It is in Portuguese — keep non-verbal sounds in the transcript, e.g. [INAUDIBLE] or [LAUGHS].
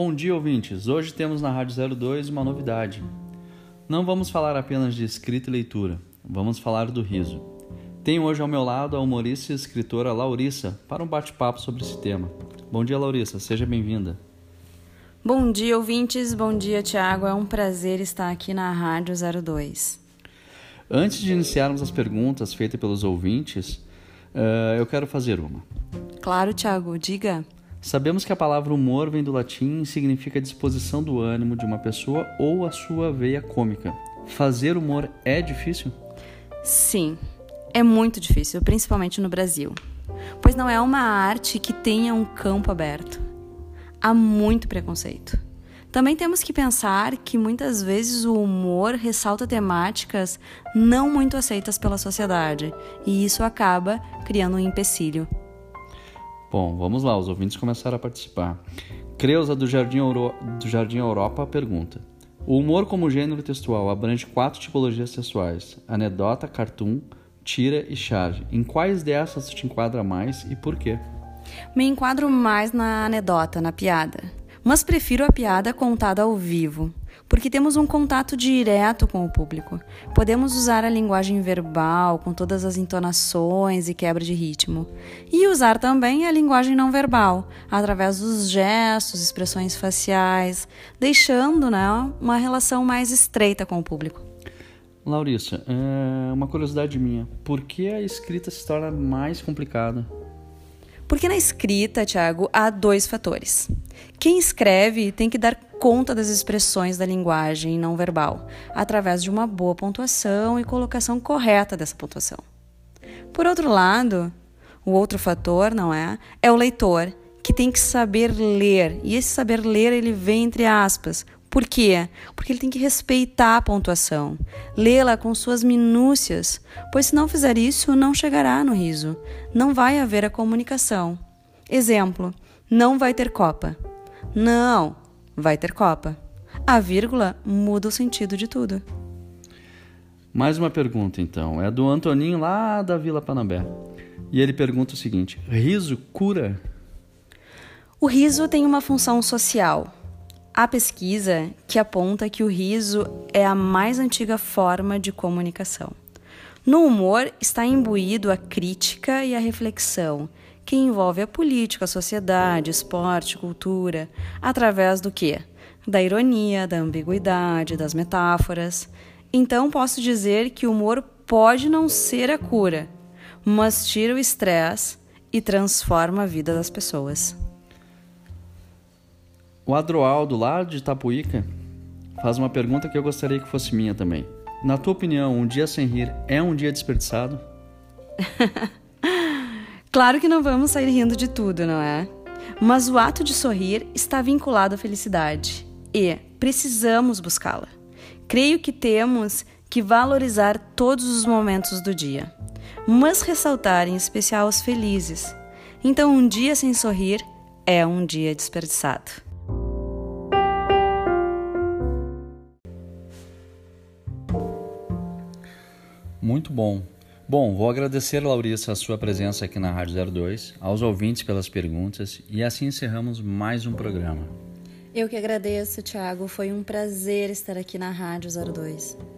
Bom dia, ouvintes! Hoje temos na Rádio 02 uma novidade. Não vamos falar apenas de escrita e leitura, vamos falar do riso. Tenho hoje ao meu lado a humorista e escritora Laurissa para um bate-papo sobre esse tema. Bom dia, Laurissa, seja bem-vinda. Bom dia, ouvintes. Bom dia, Tiago. É um prazer estar aqui na Rádio 02. Antes de iniciarmos as perguntas feitas pelos ouvintes, uh, eu quero fazer uma. Claro, Tiago, diga. Sabemos que a palavra humor vem do latim e significa disposição do ânimo de uma pessoa ou a sua veia cômica. Fazer humor é difícil? Sim, é muito difícil, principalmente no Brasil, pois não é uma arte que tenha um campo aberto. Há muito preconceito. Também temos que pensar que muitas vezes o humor ressalta temáticas não muito aceitas pela sociedade, e isso acaba criando um empecilho. Bom, vamos lá, os ouvintes começaram a participar. Creuza, do Jardim, Euro... do Jardim Europa, pergunta: O humor como gênero textual abrange quatro tipologias textuais: anedota, cartoon, tira e charge. Em quais dessas te enquadra mais e por quê? Me enquadro mais na anedota, na piada. Mas prefiro a piada contada ao vivo porque temos um contato direto com o público. Podemos usar a linguagem verbal com todas as entonações e quebra de ritmo, e usar também a linguagem não verbal, através dos gestos, expressões faciais, deixando né, uma relação mais estreita com o público. Laurissa, é uma curiosidade minha. Por que a escrita se torna mais complicada? Porque na escrita, Tiago, há dois fatores. Quem escreve tem que dar conta das expressões da linguagem não verbal, através de uma boa pontuação e colocação correta dessa pontuação. Por outro lado, o outro fator, não é? É o leitor, que tem que saber ler. E esse saber ler, ele vem entre aspas. Por quê? Porque ele tem que respeitar a pontuação, lê-la com suas minúcias, pois se não fizer isso, não chegará no riso. Não vai haver a comunicação. Exemplo: não vai ter copa. Não, vai ter Copa. A vírgula muda o sentido de tudo. Mais uma pergunta, então. É do Antoninho lá da Vila Panambé. E ele pergunta o seguinte: riso cura? O riso tem uma função social. Há pesquisa que aponta que o riso é a mais antiga forma de comunicação. No humor está imbuído a crítica e a reflexão, que envolve a política, a sociedade, esporte, cultura, através do quê? Da ironia, da ambiguidade, das metáforas. Então posso dizer que o humor pode não ser a cura, mas tira o estresse e transforma a vida das pessoas. O Adroaldo, lá de Itapuíca, faz uma pergunta que eu gostaria que fosse minha também. Na tua opinião, um dia sem rir é um dia desperdiçado? [LAUGHS] Claro que não vamos sair rindo de tudo, não é? Mas o ato de sorrir está vinculado à felicidade e precisamos buscá-la. Creio que temos que valorizar todos os momentos do dia, mas ressaltar em especial os felizes. Então, um dia sem sorrir é um dia desperdiçado. Muito bom. Bom, vou agradecer, Laurissa, a sua presença aqui na Rádio 02, aos ouvintes pelas perguntas e assim encerramos mais um programa. Eu que agradeço, Thiago. Foi um prazer estar aqui na Rádio 02.